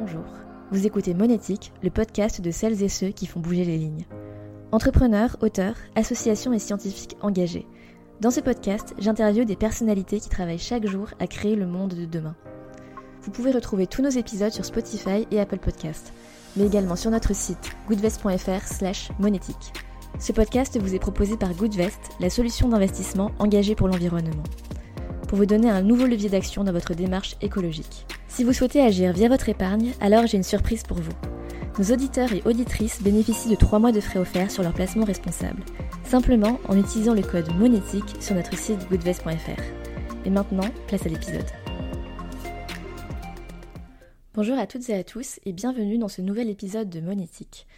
Bonjour, vous écoutez Monétique, le podcast de celles et ceux qui font bouger les lignes. Entrepreneurs, auteurs, associations et scientifiques engagés. Dans ce podcast, j'interviewe des personnalités qui travaillent chaque jour à créer le monde de demain. Vous pouvez retrouver tous nos épisodes sur Spotify et Apple Podcasts, mais également sur notre site goodvest.fr slash monétique. Ce podcast vous est proposé par Goodvest, la solution d'investissement engagée pour l'environnement, pour vous donner un nouveau levier d'action dans votre démarche écologique. Si vous souhaitez agir via votre épargne, alors j'ai une surprise pour vous. Nos auditeurs et auditrices bénéficient de 3 mois de frais offerts sur leur placement responsable, simplement en utilisant le code monétique sur notre site goodvest.fr. Et maintenant, place à l'épisode. Bonjour à toutes et à tous et bienvenue dans ce nouvel épisode de Monétique.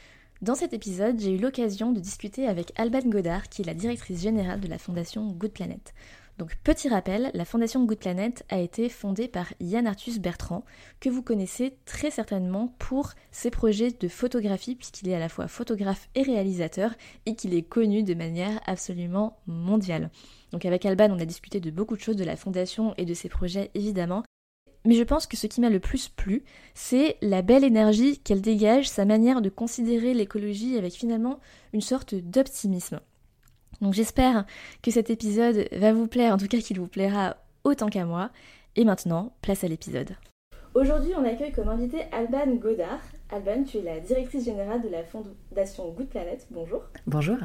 Dans cet épisode, j'ai eu l'occasion de discuter avec Alban Godard, qui est la directrice générale de la fondation Good Planet. Donc petit rappel, la fondation Good Planet a été fondée par Yann Arthus Bertrand, que vous connaissez très certainement pour ses projets de photographie, puisqu'il est à la fois photographe et réalisateur, et qu'il est connu de manière absolument mondiale. Donc avec Alban, on a discuté de beaucoup de choses de la fondation et de ses projets évidemment, mais je pense que ce qui m'a le plus plu, c'est la belle énergie qu'elle dégage, sa manière de considérer l'écologie avec finalement une sorte d'optimisme. Donc j'espère que cet épisode va vous plaire, en tout cas qu'il vous plaira autant qu'à moi. Et maintenant, place à l'épisode. Aujourd'hui, on accueille comme invité Alban Godard. Alban, tu es la directrice générale de la fondation Good Planet. Bonjour. Bonjour.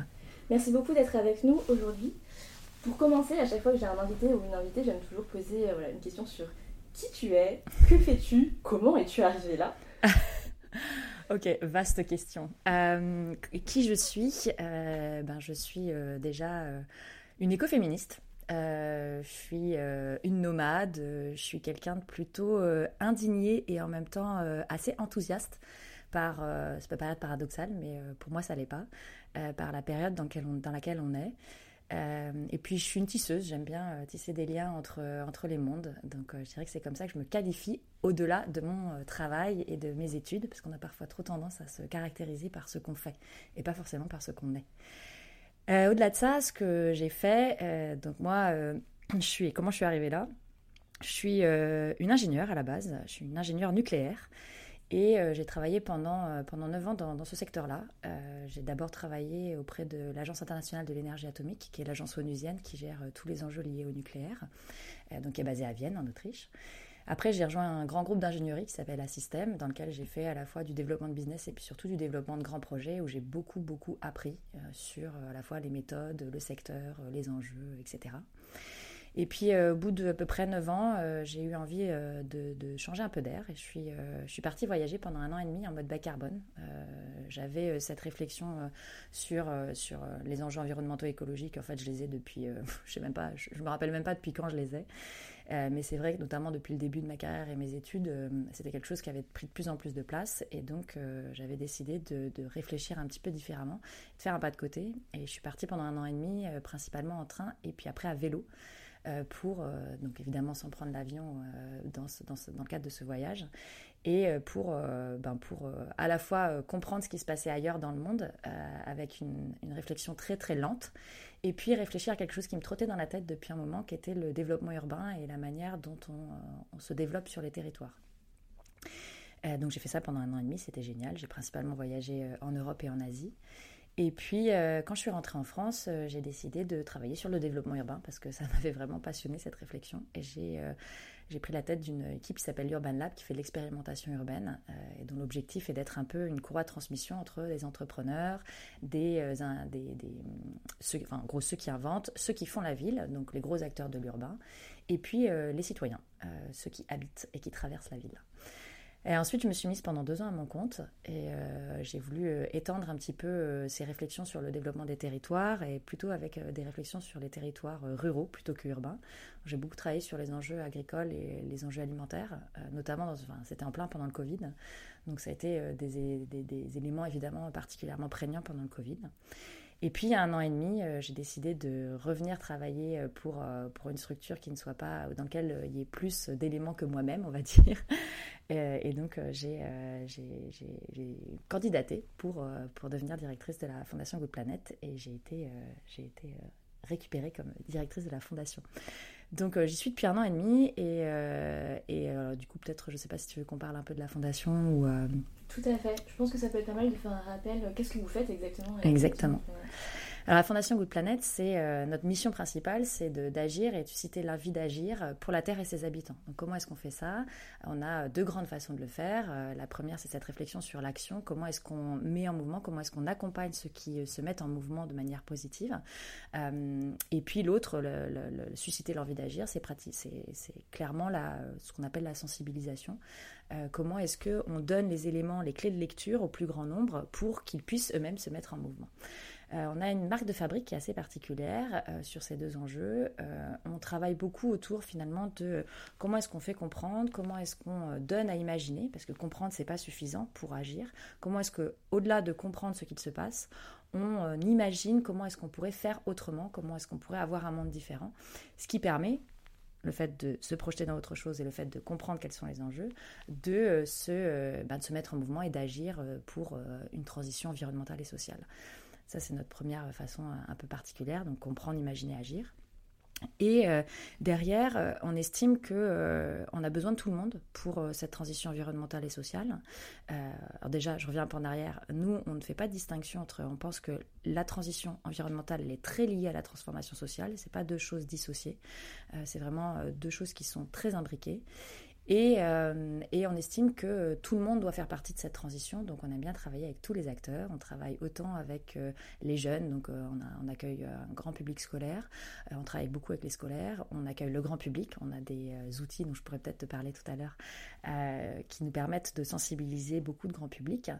Merci beaucoup d'être avec nous aujourd'hui. Pour commencer, à chaque fois que j'ai un invité ou une invitée, j'aime toujours poser euh, une question sur qui tu es, que fais-tu, comment es-tu arrivé là? Ok, vaste question. Euh, qui je suis? Euh, ben, Je suis euh, déjà une écoféministe. je suis une nomade. je suis quelqu'un de plutôt indigné et en même temps assez enthousiaste par, ça peut paraître paradoxal, mais pour moi ça l'est pas, par la période dans, dans laquelle on est. Euh, et puis je suis une tisseuse, j'aime bien euh, tisser des liens entre, entre les mondes. Donc euh, je dirais que c'est comme ça que je me qualifie au-delà de mon travail et de mes études, parce qu'on a parfois trop tendance à se caractériser par ce qu'on fait et pas forcément par ce qu'on est. au-delà de ça, ce que j'ai fait, donc moi, je suis, comment je suis arrivée là? Je suis une ingénieure à la base, je suis une ingénieure nucléaire. Et euh, j'ai travaillé pendant, euh, pendant 9 ans dans, dans ce secteur-là. Euh, j'ai d'abord travaillé auprès de l'Agence internationale de l'énergie atomique, qui est l'agence onusienne qui gère tous les enjeux liés au nucléaire, donc qui est basée à Vienne, en Autriche. Après, j'ai rejoint un grand groupe d'ingénierie qui s'appelle Assystem, dans lequel j'ai fait à la fois du développement de business et puis surtout du développement de grands projets, où j'ai beaucoup, beaucoup appris sur à la fois les méthodes, le secteur, les enjeux, etc. Et puis, euh, au bout de à peu près 9 ans, euh, j'ai eu envie euh, de, changer un peu d'air et je suis, je suis partie voyager pendant un an et demi en mode bas carbone. J'avais cette réflexion sur, sur les enjeux environnementaux et écologiques. En fait, je les ai depuis, je sais même pas, je, me rappelle même pas depuis quand je les ai. mais c'est vrai que notamment depuis le début de ma carrière et mes études, c'était quelque chose qui avait pris de plus en plus de place. Et donc, j'avais décidé de, réfléchir un petit peu différemment, de faire un pas de côté. Et je suis partie pendant un an et demi, principalement en train et puis après à vélo. Euh, pour, euh, donc évidemment sans prendre l'avion euh, dans, dans, dans, le cadre de ce voyage, et pour, ben pour à la fois comprendre ce qui se passait ailleurs dans le monde avec une, une, réflexion très très lente, et puis réfléchir à quelque chose qui me trottait dans la tête depuis un moment, qui était le développement urbain et la manière dont on, on se développe sur les territoires. donc j'ai fait ça pendant un an et demi, c'était génial. J'ai principalement voyagé en Europe et en Asie. Et puis, euh, quand je suis rentrée en France, euh, j'ai décidé de travailler sur le développement urbain parce que ça m'avait vraiment passionné cette réflexion. Et j'ai euh, pris la tête d'une équipe qui s'appelle Urban Lab, qui fait de l'expérimentation urbaine, et dont l'objectif est d'être un peu une courroie de transmission entre les entrepreneurs, des, des, des ceux, enfin, en gros, ceux qui inventent, ceux qui font la ville, donc les gros acteurs de l'urbain, et puis les citoyens, ceux qui habitent et qui traversent la ville. Et ensuite, je me suis mise pendant deux ans à mon compte et euh, j'ai voulu euh, étendre un petit peu euh, ces réflexions sur le développement des territoires et plutôt avec des réflexions sur les territoires ruraux plutôt que urbains. J'ai beaucoup travaillé sur les enjeux agricoles et les enjeux alimentaires, notamment, enfin, c'était en plein pendant le Covid, donc ça a été des, des éléments évidemment particulièrement prégnants pendant le Covid. Et puis, il y a un an et demi, euh, j'ai décidé de revenir travailler euh, pour, euh, pour une structure qui ne soit pas, dans laquelle il y ait plus d'éléments que moi-même, on va dire. Et, donc, j'ai candidaté pour, pour devenir directrice de la Fondation Good Planet et j'ai été, j'ai été récupérée comme directrice de la Fondation. Donc j'y suis depuis un an et demi et, et du coup peut-être, je ne sais pas si tu veux qu'on parle un peu de la fondation ou... Tout à fait. Je pense que ça peut être pas mal de faire un rappel. Qu'est-ce que vous faites exactement Exactement. Alors la Fondation Good Planet, c'est euh, notre mission principale, c'est d'agir et de susciter l'envie d'agir pour la Terre et ses habitants. Donc comment est-ce qu'on fait ça? On a deux grandes façons de le faire. Euh, la première, c'est cette réflexion sur l'action. Comment est-ce qu'on met en mouvement? Comment est-ce qu'on accompagne ceux qui euh, se mettent en mouvement de manière positive? Et puis l'autre, susciter l'envie d'agir, c'est clairement la, ce qu'on appelle la sensibilisation. comment est-ce qu'on donne les éléments, les clés de lecture au plus grand nombre pour qu'ils puissent eux-mêmes se mettre en mouvement? euh, on a une marque de fabrique qui est assez particulière euh, sur ces deux enjeux. Euh, on travaille beaucoup autour finalement de comment est-ce qu'on fait comprendre, comment est-ce qu'on donne à imaginer, parce que comprendre c'est pas suffisant pour agir. Comment est-ce que, au-delà de comprendre ce qu'il se passe, on imagine comment est-ce qu'on pourrait faire autrement, comment est-ce qu'on pourrait avoir un monde différent, ce qui permet le fait de se projeter dans autre chose et le fait de comprendre quels sont les enjeux, de ben, de se mettre en mouvement et d'agir pour une transition environnementale et sociale. Ça, c'est notre première façon un peu particuliire, donc comprendre, imaginer, agir. Et euh, derrière, euh, on estime que euh, on a besoin de tout le monde pour cette transition environnementale et sociale. alors déjà, je reviens un peu en arrière. Nous, on ne fait pas de distinction entre. On pense que la transition environnementale, elle est très liée à la transformation sociale. C'est pas deux choses dissociées. c'est vraiment deux choses qui sont très imbriquées. Euh, et, on estime que tout le monde doit faire partie de cette transition. Donc on aime bien travailler avec tous les acteurs. On travaille autant avec euh, les jeunes, donc euh, on, accueille un grand public scolaire. on travaille beaucoup avec les scolaires. On accueille le grand public. On a des outils dont je pourrais peut-être te parler tout à l'heure qui nous permettent de sensibiliser beaucoup de grand public.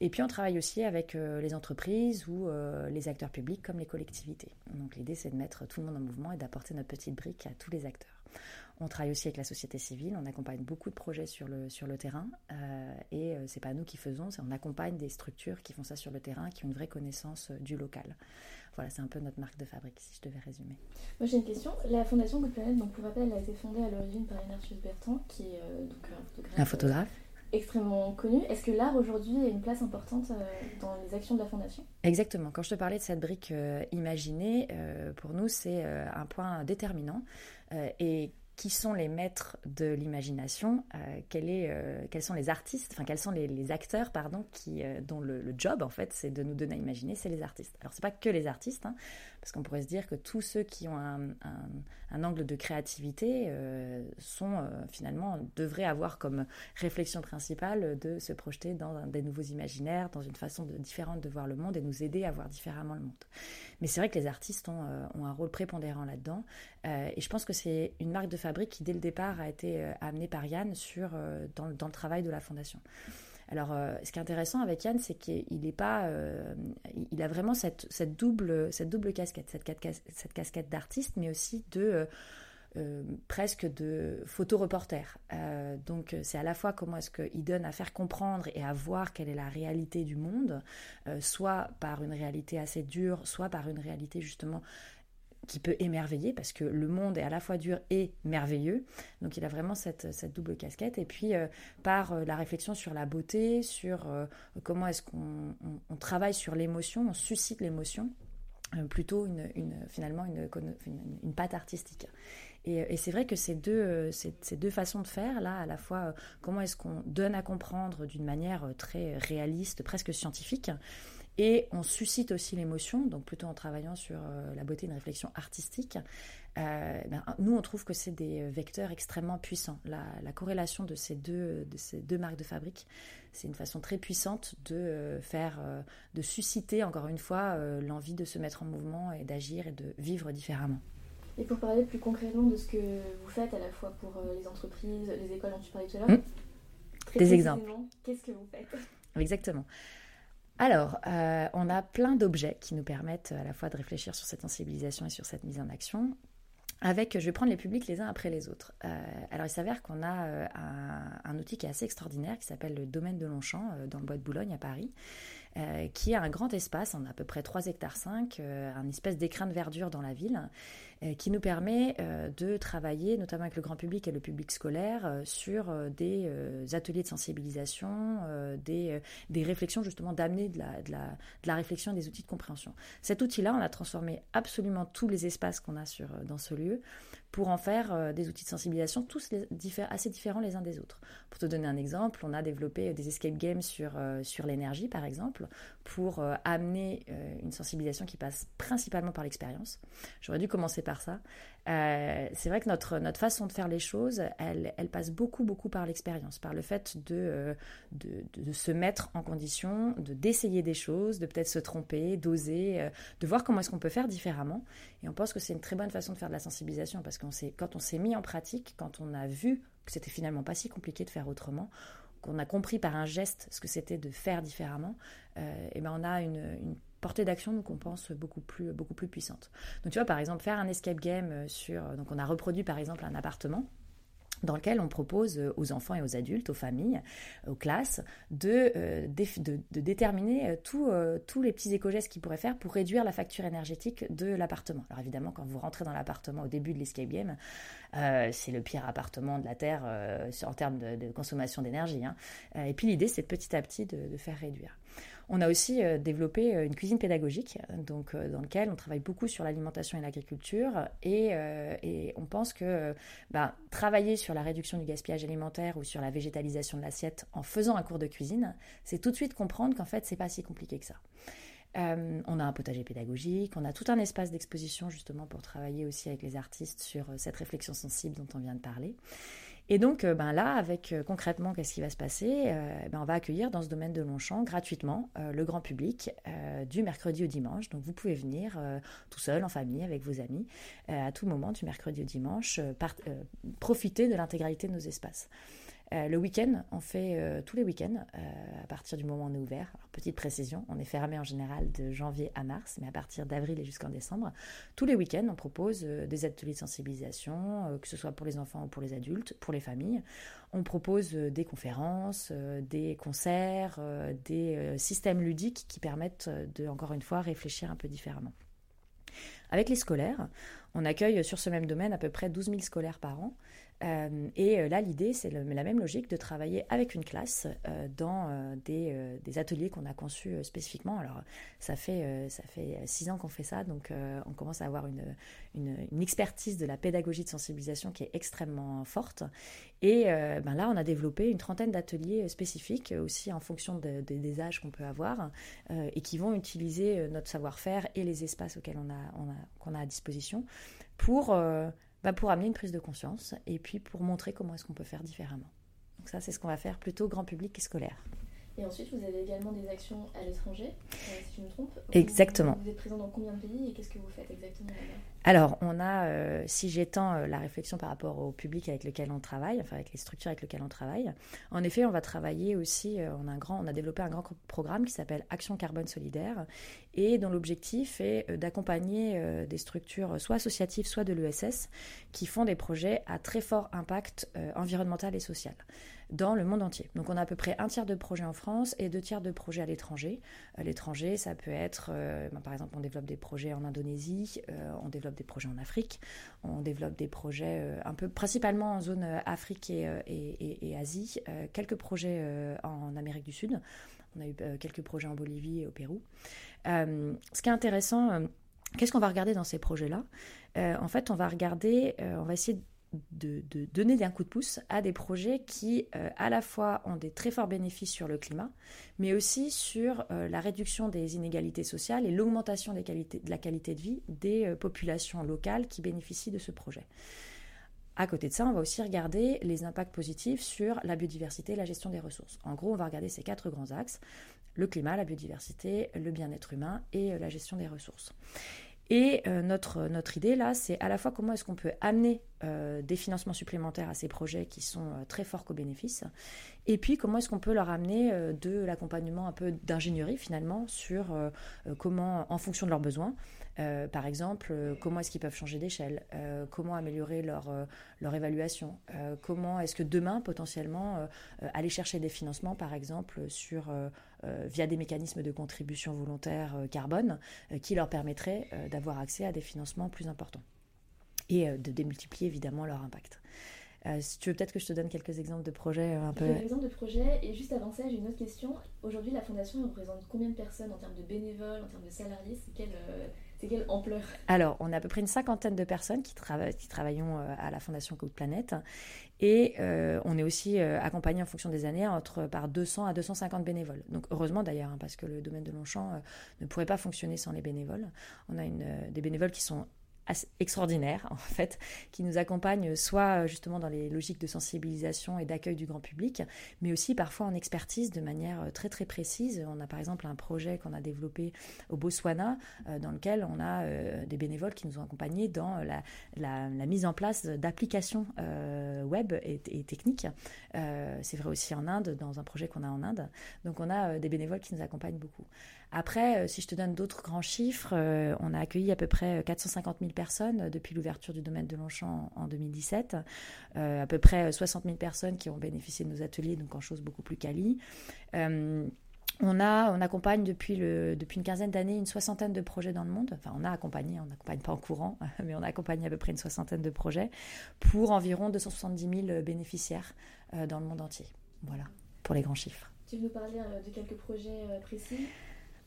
Et puis on travaille aussi avec les entreprises ou les acteurs publics comme les collectivités. Donc l'idée c'est de mettre tout le monde en mouvement et d'apporter notre petite brique à tous les acteurs. On travaille aussi avec la société civile, on accompagne beaucoup de projets sur le, sur le terrain euh, et euh, c'est pas nous qui faisons, c'est on accompagne des structures qui font ça sur le terrain, qui ont une vraie connaissance euh, du local. Voilà, c'est un peu notre marque de fabrique si je devais résumer. Moi j'ai une question. La fondation Good Planet, donc pour rappel, elle a été fondée à l'origine par Ignatius Bertrand, qui est donc un photographe. Un photographe extrêmement connu. Est-ce que l'art aujourd'hui a une place importante dans les actions de la Fondation? Exactement. Quand je te parlais de cette brique imaginée, pour nous c'est un point déterminant. et qui sont les maîtres de l'imagination, euh, euh, quels sont les artistes, enfin quels sont les, acteurs, pardon, euh, dont le, job en fait c'est de nous donner à imaginer, c'est les artistes. Alors c'est pas que les artistes, hein, parce qu'on pourrait se dire que tous ceux qui ont un, angle de créativité sont finalement devraient avoir comme réflexion principale de se projeter dans des nouveaux imaginaires, dans une façon différente de voir le monde et nous aider à voir différemment le monde. Mais c'est vrai que les artistes ont, ont un rôle prépondérant là-dedans, et je pense que c'est une marque de fabrique qui, dès le départ, a été euh, amené par Yann sur, euh, dans, le travail de la fondation. Alors, euh, ce qui est intéressant avec Yann, c'est qu'il est pas, il a vraiment cette, double, casquette, cette, casquette d'artiste, mais aussi de presque de photoreporter. Euh, donc c'est à la fois comment est-ce qu'il donne à faire comprendre et à voir quelle est la réalité du monde, soit par une réalité assez dure, soit par une réalité justement qui peut émerveiller parce que le monde est à la fois dur et merveilleux. Donc il a vraiment cette, double casquette. Et puis euh, par euh, la réflexion sur la beauté, sur euh, comment est-ce qu'on on, travaille sur l'émotion, on suscite l'émotion, plutôt une, finalement une, une, patte artistique. Et, c'est vrai que ces deux, ces, deux façons de faire, là, à la fois, comment est-ce qu'on donne à comprendre d'une manière très réaliste, presque scientifique, et on suscite aussi l'émotion, donc plutôt en travaillant sur euh, la beauté, une réflexion artistique. Euh, ben, nous, on trouve que c'est des vecteurs extrêmement puissants. La, corrélation de ces, deux, de ces deux marques de fabrique, c'est une façon très puissante de euh, faire, de susciter encore une fois l'envie de se mettre en mouvement et d'agir et de vivre différemment. Et pour parler plus concrètement de ce que vous faites à la fois pour les entreprises, les écoles dont tu parlais tout à l'heure, mmh. des exemples. Qu'est-ce que vous faites? Exactement. Alors, euh, on a plein d'objets qui nous permettent à la fois de réfléchir sur cette sensibilisation et sur cette mise en action. Avec, je vais prendre les publics les uns après les autres. Euh, alors, il s'avère qu'on a euh, un, outil qui est assez extraordinaire qui s'appelle le domaine de Longchamp dans le bois de Boulogne à Paris, qui a un grand espace, on a à peu près 3 hectares 5, un espèce d'écrin de verdure dans la ville, qui nous permet de travailler, notamment avec le grand public et le public scolaire, sur des ateliers de sensibilisation, des, réflexions justement d'amener de la, réflexion et des outils de compréhension. Cet outil-là, on a transformé absolument tous les espaces qu'on a sur, dans ce lieu pour en faire euh, des outils de sensibilisation, tous assez différents les uns des autres. Pour te donner un exemple, on a développé des escape games euh, sur l'énergie, par exemple, pour euh, amener une sensibilisation qui passe principalement par l'expérience. J'aurais dû commencer par ça. c'est vrai que notre, notre façon de faire les choses, elle, elle passe beaucoup, beaucoup par l'expérience, par le fait de, de, de, se mettre en condition, de d'essayer des choses, de peut-être se tromper, d'oser, de voir comment est-ce qu'on peut faire différemment. Et on pense que c'est une très bonne façon de faire de la sensibilisation parce que quand on s'est mis en pratique, quand on a vu que c'était finalement pas si compliqué de faire autrement, qu'on a compris par un geste ce que c'était de faire différemment, et euh, eh ben on a une, portée d'action qu'on pense beaucoup plus beaucoup plus puissante. Donc tu vois par exemple faire un escape game sur donc on a reproduit par exemple un appartement dans lequel on propose euh, aux enfants et aux adultes, aux familles, aux classes, de, euh, de, déterminer euh, tous les petits éco-gestes qu'ils pourraient faire pour réduire la facture énergétique de l'appartement. Alors évidemment, quand vous rentrez dans l'appartement au début de l'escape game, c'est le pire appartement de la Terre en termes de, consommation d'énergie. Hein. et puis l'idée, c'est petit à petit de faire réduire. On a aussi euh, développé euh, une cuisine pédagogique, donc euh, dans laquelle on travaille beaucoup sur l'alimentation et l'agriculture, et, on pense que bah, travailler sur la réduction du gaspillage alimentaire ou sur la végétalisation de l'assiette en faisant un cours de cuisine, c'est tout de suite comprendre qu'en fait c'est pas si compliqué que ça. on a un potager pédagogique, on a tout un espace d'exposition justement pour travailler aussi avec les artistes sur cette réflexion sensible dont on vient de parler. Et donc euh, ben là, avec euh, concrètement, qu'est-ce qui va se passer? Euh, ben, On va accueillir dans ce domaine de Longchamp gratuitement le grand public du mercredi au dimanche. Donc vous pouvez venir tout seul, en famille, avec vos amis, à tout moment du mercredi au dimanche, profiter de l'intégralité de nos espaces. Euh, le week-end, on fait euh, tous les week-ends, euh, à partir du moment où on est ouvert. petite précision, on est fermé en général de janvier à mars, mais à partir d'avril et jusqu'en décembre. Tous les week-ends, on propose des ateliers de sensibilisation, que ce soit pour les enfants ou pour les adultes, pour les familles. On propose des conférences, des concerts, des systèmes ludiques qui permettent de, encore une fois, réfléchir un peu différemment. Avec les scolaires, on accueille sur ce même domaine à peu près 12 000 scolaires par an. Euh, et euh, là, l'idée, c'est la même logique de travailler avec une classe euh, dans des, ateliers qu'on a conçus spécifiquement. Alors, ça fait, ça fait six ans qu'on fait ça, donc on commence à avoir une, une, expertise de la pédagogie de sensibilisation qui est extrêmement forte. Et ben là, on a développé une trentaine d'ateliers spécifiques, aussi en fonction des âges qu'on peut avoir, et qui vont utiliser notre savoir-faire et les espaces auxquels on on a, qu'on a à disposition pour bah, pour amener une prise de conscience et puis pour montrer comment est-ce qu'on peut faire différemment. Donc ça, c'est ce qu'on va faire plutôt grand public et scolaire. Et ensuite, vous avez également des actions à l'étranger, euh, si je me trompe. Exactement. Vous, êtes présent dans combien de pays et qu'est-ce que vous faites exactement Alors, on a, euh, si j'étends euh, la réflexion par rapport au public avec lequel on travaille, enfin avec les structures avec lesquelles on travaille, en effet, on va travailler aussi, on, a un grand, on a développé un grand programme qui s'appelle Action Carbone Solidaire et dont l'objectif est d'accompagner des structures soit associatives, soit de l'ESS, qui font des projets à très fort impact environnemental et social dans le monde entier. Donc on a à peu près un tiers de projets en France et deux tiers de projets à l'étranger. À l'étranger, ça peut être, euh, ben, par exemple, on développe des projets en Indonésie, euh, on développe des projets en Afrique, on développe des projets euh, un peu principalement en zone Afrique et, et, et Asie, quelques projets en Amérique du Sud. On a eu quelques projets en Bolivie et au Pérou. ce qui est intéressant, qu'est-ce qu'on va regarder dans ces projets-là? En fait, on va regarder, on va essayer de donner un coup de pouce à des projets qui, euh, à la fois, ont des très forts bénéfices sur le climat, mais aussi sur euh, la réduction des inégalités sociales et l'augmentation de la qualité de vie des euh, populations locales qui bénéficient de ce projet. À côté de ça, on va aussi regarder les impacts positifs sur la biodiversité et la gestion des ressources. En gros, on va regarder ces quatre grands axes, le climat, la biodiversité, le bien-être humain et la gestion des ressources. Et euh, notre, notre idée là, c'est à la fois comment est-ce qu'on peut amener euh, des financements supplémentaires à ces projets qui sont euh, très forts co-bénéfices, et puis comment est-ce qu'on peut leur amener de l'accompagnement un peu d'ingénierie finalement sur comment, en fonction de leurs besoins, par exemple, comment est-ce qu'ils peuvent changer d'échelle, comment améliorer leur, leur évaluation, comment est-ce que demain potentiellement aller chercher des financements par exemple sur euh, via des mécanismes de contribution volontaire euh, carbone euh, qui leur permettraient d'avoir accès à des financements plus importants? et de démultiplier évidemment leur impact. tu veux peut-être que je te donne quelques exemples de projets un peu. Exemples de projets. Et juste avant ça, j'ai une autre question. Aujourd'hui, la fondation représente combien de personnes en termes de bénévoles, en termes de salariés? C'est quelle, c'est quelle ampleur Alors, on a à peu près une cinquantaine de personnes qui, travaillent, qui travaillons à la Fondation Code Planète. Et euh, on est aussi euh, accompagné en fonction des années entre par 200 à 250 bénévoles. Donc heureusement d'ailleurs, hein, parce que le domaine de Longchamp euh, ne pourrait pas fonctionner sans les bénévoles. On a des bénévoles qui sont extraordinaire en fait, qui nous accompagne soit euh, justement dans les logiques de sensibilisation et d'accueil du grand public, mais aussi parfois en expertise de manière euh, très très précise. On a par exemple un projet qu'on a développé au Botswana euh, dans lequel on a des bénévoles qui nous ont accompagnés dans la, mise en place d'applications web et techniques. C'est vrai aussi en Inde, dans un projet qu'on a en Inde. Donc on a des bénévoles qui nous accompagnent beaucoup. Après, si je te donne d'autres grands chiffres, on a accueilli à peu près 450 000 personnes depuis l'ouverture du domaine de Longchamp en 2017. Euh, à peu près 60 000 personnes qui ont bénéficié de nos ateliers, donc en chose beaucoup plus quali. Euh, on, a, on accompagne depuis, depuis une quinzaine d'années une soixantaine de projets dans le monde. Enfin, on a accompagné, on n'accompagne pas en courant, mais on a accompagné à peu près une soixantaine de projets pour environ 270 000 bénéficiaires euh, dans le monde entier. Voilà, pour les grands chiffres. Tu veux nous parler de quelques projets précis?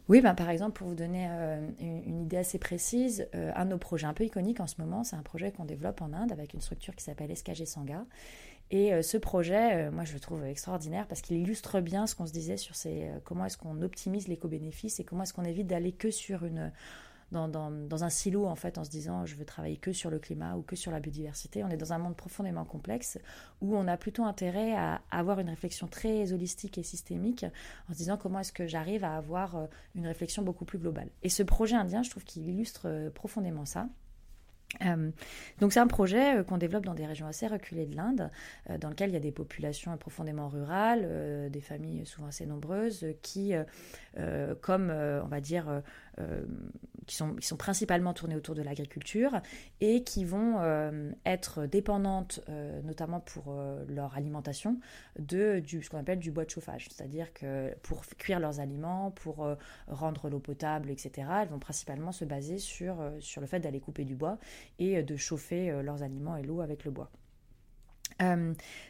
Oui, ben, par exemple, pour vous donner euh, une, idée assez précise, euh, un de nos projets un peu iconiques en ce moment, c'est un projet qu'on développe en Inde avec une structure qui s'appelle SKG Sangha. Et euh, ce projet, moi, je le trouve extraordinaire parce qu'il illustre bien ce qu'on se disait sur ces, comment est-ce qu'on optimise l'éco-bénéfice et comment est-ce qu'on évite d'aller que sur une dans, un silo en fait en se disant je veux travailler que sur le climat ou que sur la biodiversité. On est dans un monde profondément complexe où on a plutôt intérêt à avoir une réflexion très holistique et systémique en se disant comment est-ce que j'arrive à avoir euh, une réflexion beaucoup plus globale. Et ce projet indien, je trouve qu'il illustre euh, profondément ça. Euh, donc c'est un projet qu'on développe dans des régions assez reculées de l'Inde, dans lequel il y a des populations profondément rurales, des familles souvent assez nombreuses, qui, comme on va dire qui, sont, qui sont principalement tournées autour de l'agriculture et qui vont euh, être dépendantes, euh, notamment pour leur alimentation, de ce qu'on appelle du bois de chauffage. C'est-à-dire que pour cuire leurs aliments, pour rendre l'eau potable, etc., elles vont principalement se baser sur, sur le fait d'aller couper du bois et de chauffer leurs aliments et l'eau avec le bois.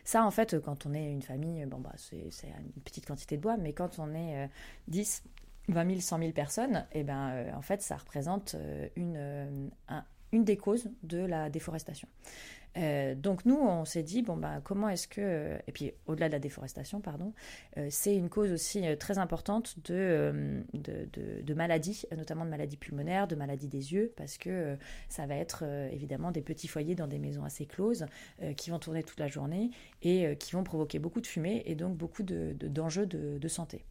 ça, en fait, quand on est une famille, bah, c'est une petite quantité de bois, mais quand on est 10, 20 000, 100 000 personnes, et eh ben, euh, en fait, ça représente euh, une, euh, une des causes de la déforestation. donc nous, on s'est dit, bon, ben, comment est-ce que... Et puis, au-delà de la déforestation, pardon, c'est une cause aussi très importante de, de, de, maladies, notamment de maladies pulmonaires, de maladies des yeux, parce que ça va être évidemment des petits foyers dans des maisons assez closes qui vont tourner toute la journée et qui vont provoquer beaucoup de fumée et donc beaucoup d'enjeux de, de santé.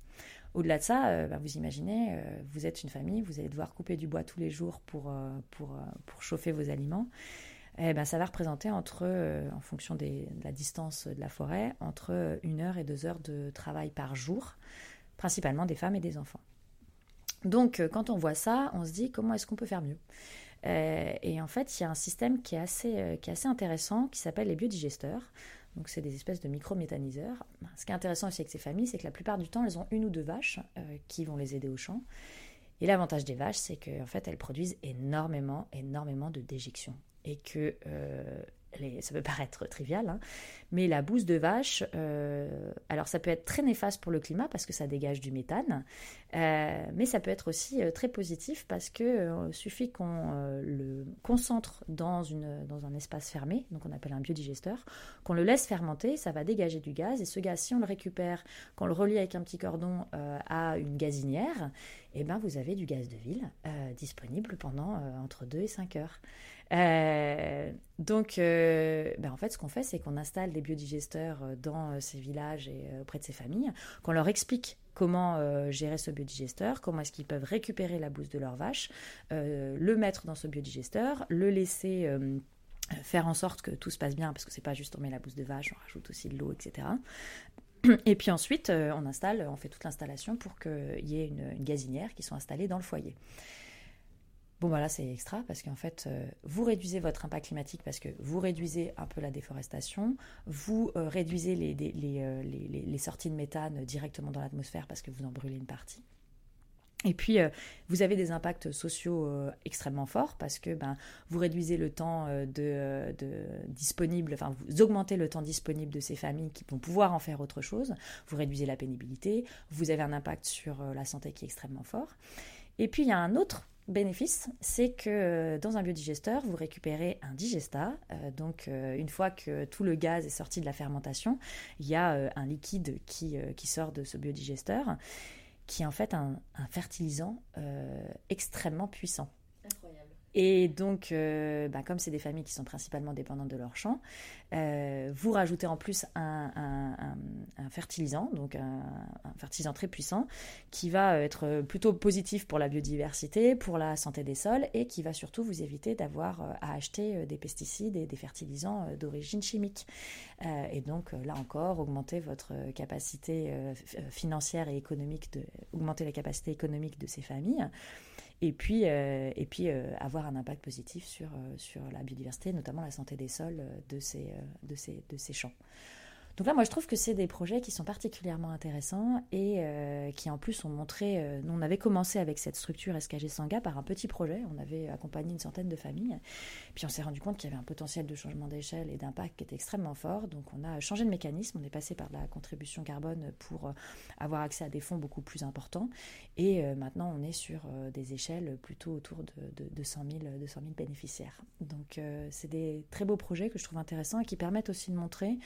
Au-delà de ça, euh, bah, vous imaginez, euh, vous êtes une famille, vous allez devoir couper du bois tous les jours pour, euh, pour, pour chauffer vos aliments. Eh ben, ça va représenter entre, en fonction de la distance de la forêt, entre une heure et deux heures de travail par jour, principalement des femmes et des enfants. Donc, quand on voit ça, on se dit comment est-ce qu'on peut faire mieux? Et en fait, il y a un système qui est assez, qui est assez intéressant qui s'appelle les biodigesteurs. Donc c'est des espèces de micro-méthaniseurs. Ce qui est intéressant aussi avec ces familles, c'est que la plupart du temps, elles ont une ou deux vaches euh, qui vont les aider au champ. Et l'avantage des vaches, c'est qu'en fait, elles produisent énormément, énormément de déjections. Et que euh, ça peut paraître trivial, hein, mais la bouse de vache, euh, alors ça peut être très néfaste pour le climat parce que ça dégage du méthane, euh, mais ça peut être aussi euh, très positif parce que suffit qu'on le concentre dans, une, dans un espace fermé, donc on appelle un biodigesteur, qu'on le laisse fermenter, ça va dégager du gaz, et ce gaz, si on le récupère, qu'on le relie avec un petit cordon à une gazinière, eh ben vous avez du gaz de ville disponible pendant entre 2 et 5 heures. Euh, donc, euh, ben en fait, ce qu'on fait, c'est qu'on installe des biodigesteurs euh, dans ces villages et auprès de ces familles, qu'on leur explique comment gérer ce biodigesteur, comment est-ce qu'ils peuvent récupérer la bouse de leur vache, le mettre dans ce biodigesteur, le laisser faire en sorte que tout se passe bien, parce que c'est pas juste on met la bouse de vache, on rajoute aussi de l'eau, etc. Et puis ensuite, on installe, on fait toute l'installation pour qu'il y ait une, une, gazinière qui soit installée dans le foyer. Bon, voilà, c'est extra parce qu'en fait, euh, vous réduisez votre impact climatique parce que vous réduisez un peu la déforestation, vous euh, réduisez euh, les, sorties de méthane directement dans l'atmosphère parce que vous en brûlez une partie. Et puis, vous avez des impacts sociaux extrêmement forts parce que ben, vous réduisez le temps disponible, enfin, vous augmentez le temps disponible de ces familles qui vont pouvoir en faire autre chose, vous réduisez la pénibilité, vous avez un impact sur la santé qui est extrêmement fort. Et puis, il y a un autre bénéfice, c'est que dans un biodigesteur, vous récupérez un digesta. donc, une fois que tout le gaz est sorti de la fermentation, il y a un liquide qui, sort de ce biodigesteur qui est en fait un, fertilisant euh, extrêmement puissant. Et donc, euh, bah, comme c'est des familles qui sont principalement dépendantes de leur champ, euh, vous rajoutez en plus un, fertilisant, donc un, fertilisant très puissant, qui va être plutôt positif pour la biodiversité, pour la santé des sols, et qui va surtout vous éviter d'avoir à acheter des pesticides et des fertilisants d'origine chimique. et donc, là encore, augmenter votre capacité financière et économique, de, augmenter la capacité économique de ces familles et puis, euh, euh, avoir un impact positif sur, euh, sur la biodiversité, notamment la santé des sols de ces, de ces champs. Donc là, moi, je trouve que c'est des projets qui sont particulièrement intéressants et euh, qui, en plus, ont montré. Euh, on avait commencé avec cette structure SKG Sanga par un petit projet. On avait accompagné une centaine de familles. Puis on s'est rendu compte qu'il y avait un potentiel de changement d'échelle et d'impact qui était extrêmement fort. Donc on a changé de mécanisme. On est passé par la contribution carbone pour euh, avoir accès à des fonds beaucoup plus importants. Et maintenant, on est sur des échelles plutôt autour de, de, 100, 000, de 100 000 bénéficiaires. Donc c'est des très beaux projets que je trouve intéressants et qui permettent aussi de montrer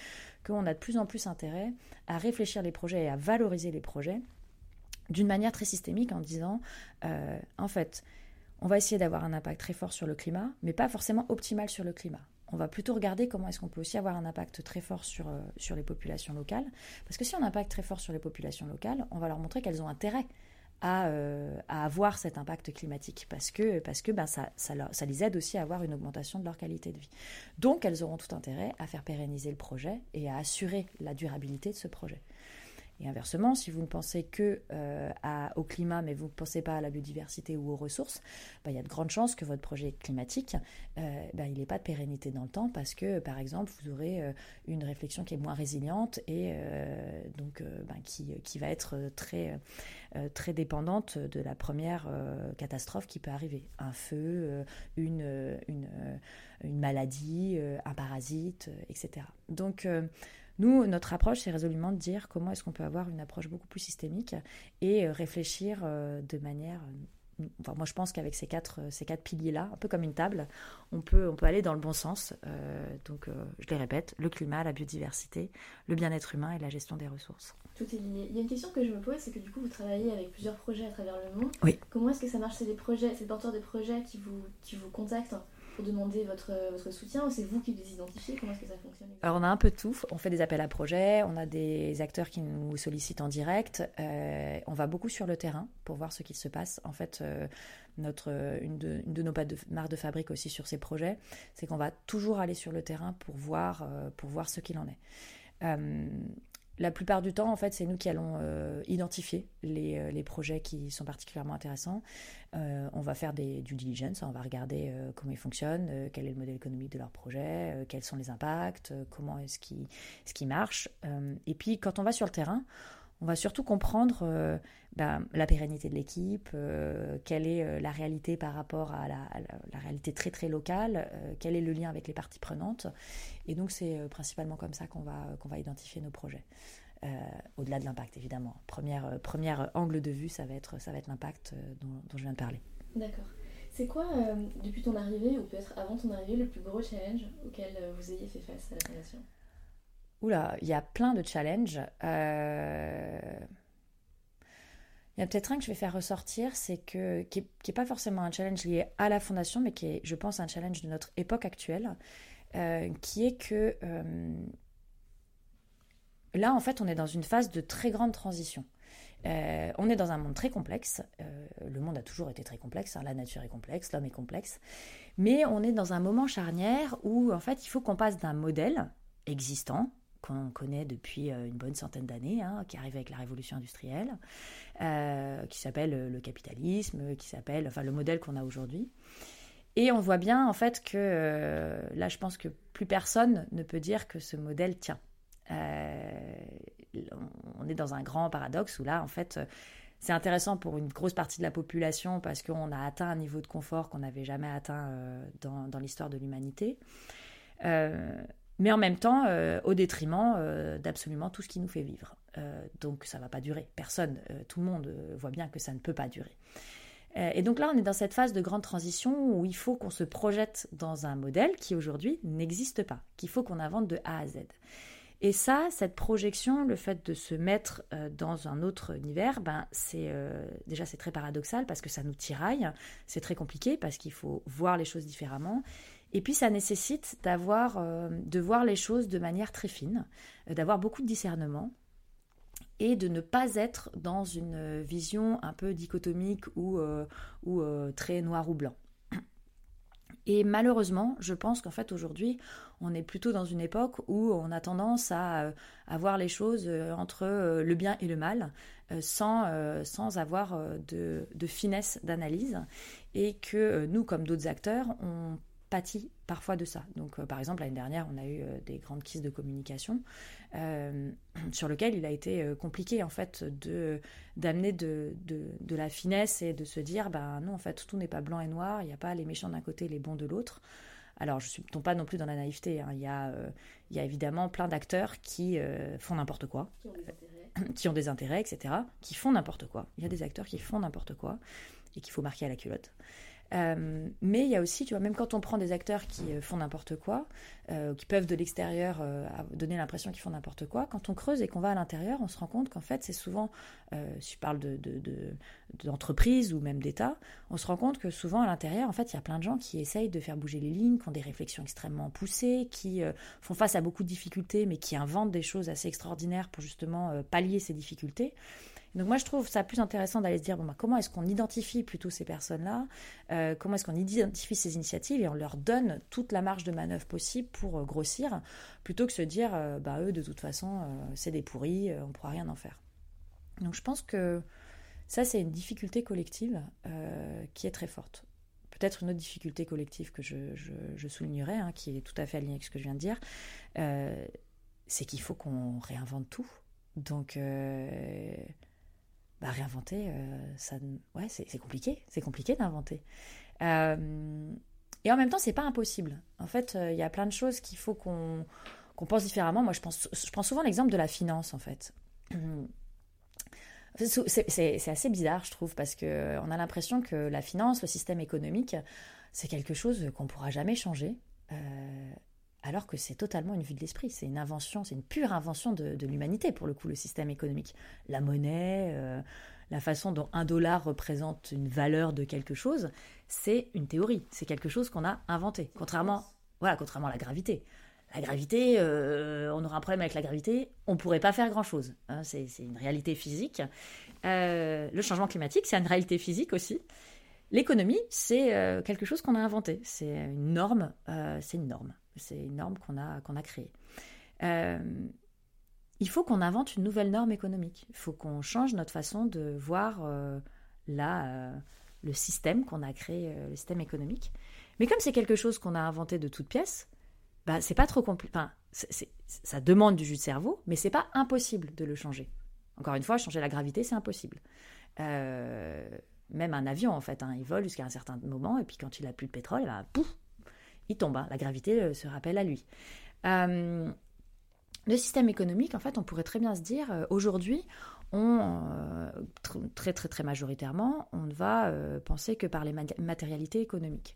qu'on a de plus en plus intérêt à réfléchir les projets et à valoriser les projets d'une manière très systémique en disant, euh, en fait, on va essayer d'avoir un impact très fort sur le climat, mais pas forcément optimal sur le climat. On va plutôt regarder comment est-ce qu'on peut aussi avoir un impact très fort sur, euh, sur les populations locales. Parce que si on a un impact très fort sur les populations locales, on va leur montrer qu'elles ont intérêt euh, à, avoir cet impact climatique parce que, parce que ben, ça, ça, ça, les aide aussi à avoir une augmentation de leur qualité de vie. Donc elles auront tout intérêt à faire pérenniser le projet et à assurer la durabilité de ce projet. Et inversement, si vous ne pensez que euh, au climat, mais vous ne pensez pas à la biodiversité ou aux ressources, bah, il y a de grandes chances que votre projet climatique, euh, bah, il n'ait pas de pérennité dans le temps parce que, par exemple, vous aurez euh, une réflexion qui est moins résiliente et donc bah, qui, qui, va être très, très dépendante de la première catastrophe qui peut arriver. Un feu, une, une, une maladie, un parasite, etc. Donc, nous, notre approche, c'est résolument de dire comment est-ce qu'on peut avoir une approche beaucoup plus systémique et euh, réfléchir euh, de manière... Euh, enfin, moi, je pense qu'avec ces quatre, ces quatre piliers-là, un peu comme une table, on peut, on peut aller dans le bon sens. donc, je les répète, le climat, la biodiversité, le bien-être humain et la gestion des ressources. Tout est lié. Il y a une question que je me pose, c'est que du coup, vous travaillez avec plusieurs projets à travers le monde. Oui. Comment est-ce que ça marche? C'est des projets, c'est des porteurs de projets qui vous, qui vous contactent pour demander votre, votre soutien ou c'est vous qui les identifiez? Comment est-ce que ça fonctionne Alors on a un peu de tout. On fait des appels à projets, on a des acteurs qui nous sollicitent en direct. Euh, on va beaucoup sur le terrain pour voir ce qui se passe. En fait, euh, notre, une, de, une de nos marques de fabrique aussi sur ces projets, c'est qu'on va toujours aller sur le terrain pour voir, euh, pour voir ce qu'il en est la plupart du temps, en fait, c'est nous qui allons euh, identifier euh, les, projets qui sont particulièrement intéressants. Euh, on va faire des due diligence, on va regarder comment ils fonctionnent, quel est le modèle économique de leur projet, quels sont les impacts, comment est-ce qui, ce qui marche. et puis, quand on va sur le terrain, on va surtout comprendre ben, la pérennité de l'équipe, quelle est la réalité par rapport à la, réalité très très locale, quel est le lien avec les parties prenantes. Et donc c'est principalement comme ça qu'on va, va identifier nos projets. Euh, au-delà de l'impact évidemment. Première, euh, première angle de vue, ça va être, ça va être l'impact euh, dont, je viens de parler. D'accord. C'est quoi, depuis ton arrivée, ou peut-être avant ton arrivée, le plus gros challenge auquel vous ayez fait face à la fondation? Oula, il y a plein de challenges. Il y a peut-être un que je vais faire ressortir, c'est que qui n'est pas forcément un challenge lié à la fondation, mais qui est, je pense, un challenge de notre époque actuelle, qui est que Là, en fait, on est dans une phase de très grande transition. Euh, on est dans un monde très complexe. Euh, le monde a toujours été très complexe. Hein. La nature est complexe, l'homme est complexe. Mais on est dans un moment charnière où, en fait, il faut qu'on passe d'un modèle existant, qu'on connaît depuis euh, une bonne centaine d'années, hein, qui arrive avec la révolution industrielle, qui s'appelle le capitalisme, qui s'appelle, enfin, le modèle qu'on a aujourd'hui. Et on voit bien, en fait, que là, je pense que plus personne ne peut dire que ce modèle tient. Euh, on est dans un grand paradoxe où là, en fait, c'est intéressant pour une grosse partie de la population parce qu'on a atteint un niveau de confort qu'on n'avait jamais atteint dans l'histoire de l'humanité. Mais en même temps, au détriment d'absolument tout ce qui nous fait vivre. donc ça ne va pas durer. Personne, tout le monde voit bien que ça ne peut pas durer. Euh, et donc là, on est dans cette phase de grande transition où il faut qu'on se projette dans un modèle qui aujourd'hui n'existe pas, qu'il faut qu'on invente de A à Z. Et ça, cette projection, le fait de se mettre euh, dans un autre univers, ben c'est euh, déjà c'est très paradoxal parce que ça nous tiraille, c'est très compliqué parce qu'il faut voir les choses différemment. Et puis ça nécessite d'avoir de voir les choses de manière très fine, d'avoir beaucoup de discernement, et de ne pas être dans une vision un peu dichotomique ou, euh, ou euh, très noir ou blanc. Et malheureusement, je pense qu'en fait aujourd'hui, on est plutôt dans une époque où on a tendance à, euh, voir les choses entre le bien et le mal, sans, sans avoir de, de finesse d'analyse, et que nous, comme d'autres acteurs, on pâtit parfois de ça. Donc, par exemple, l'année dernière, on a eu des grandes crises de communication euh, sur lequel il a été euh, compliqué en fait de d'amener de, de, la finesse et de se dire bah non en fait tout n'est pas blanc et noir, il n'y a pas les méchants d'un côté, les bons de l'autre. Alors je ne tombe pas non plus dans la naïveté, hein. il, y a, euh, il y a évidemment plein d'acteurs qui font n'importe quoi, qui ont, des intérêts, etc., qui font n'importe quoi. Il y a des acteurs qui font n'importe quoi et qu'il faut marquer à la culotte. Euh, mais il y a aussi, tu vois, même quand on prend des acteurs qui euh, font n'importe quoi, euh, qui peuvent de l'extérieur donner l'impression qu'ils font n'importe quoi, quand on creuse et qu'on va à l'intérieur, on se rend compte qu'en fait, c'est souvent, si je parle d'entreprise de, de, ou même d'État, on se rend compte que souvent à l'intérieur, en fait, il y a plein de gens qui essayent de faire bouger les lignes, qui ont des réflexions extrêmement poussées, qui font face à beaucoup de difficultés, mais qui inventent des choses assez extraordinaires pour justement pallier ces difficultés. Donc moi, je trouve ça plus intéressant d'aller se dire, bah, comment est-ce qu'on identifie plutôt ces personnes-là euh, Comment est-ce qu'on identifie ces initiatives et on leur donne toute la marge de manœuvre possible pour euh, grossir, plutôt que se dire, euh, bah, eux, de toute façon, c'est des pourris, on ne pourra rien en faire. Donc je pense que ça, c'est une difficulté collective qui est très forte. Peut-être une autre difficulté collective que je, soulignerais, hein, qui est tout à fait alignée avec ce que je viens de dire, c'est qu'il faut qu'on réinvente tout. Donc, bah, réinventer, euh, ça, ouais, c'est compliqué. C'est compliqué d'inventer. Euh, et en même temps, c'est pas impossible. En fait, euh, il y a plein de choses qu'il faut qu'on pense différemment. Moi, je, pense, je prends souvent l'exemple de la finance, en fait. C'est assez bizarre, je trouve, parce qu'on a l'impression que la finance, le système économique, c'est quelque chose qu'on ne pourra jamais changer alors que c'est totalement une vue de l'esprit. C'est une invention, c'est une pure invention de, l'humanité, pour le coup, le système économique. La monnaie, euh, la façon dont un dollar représente une valeur de quelque chose, c'est une théorie. C'est quelque chose qu'on a inventé. Contrairement, voilà, contrairement à la gravité. La gravité, euh, on aura un problème avec la gravité, on ne pourrait pas faire grand-chose. Hein. c'est une réalité physique. Euh, le changement climatique, c'est une réalité physique aussi. L'économie, c'est quelque chose qu'on a inventé. C'est une norme. c'est une norme. C'est une norme qu'on a, qu'on a créée. Euh, il faut qu'on invente une nouvelle norme économique. Il faut qu'on change notre façon de voir euh, euh, le système qu'on a créé, le système économique. Mais comme c'est quelque chose qu'on a inventé de toutes pièces, bah, c'est pas trop compliqué. Ça demande du jus de cerveau, mais c'est pas impossible de le changer. Encore une fois, changer la gravité, c'est impossible. même un avion, en fait, hein, il vole jusqu'à un certain moment, et puis quand il a plus de pétrole, bah, pouf, il tombe. Hein. La gravité euh, se rappelle à lui. Euh, le système économique, en fait, on pourrait très bien se dire, euh, aujourd'hui, on, très très très majoritairement, on ne va penser que par les matérialités économiques.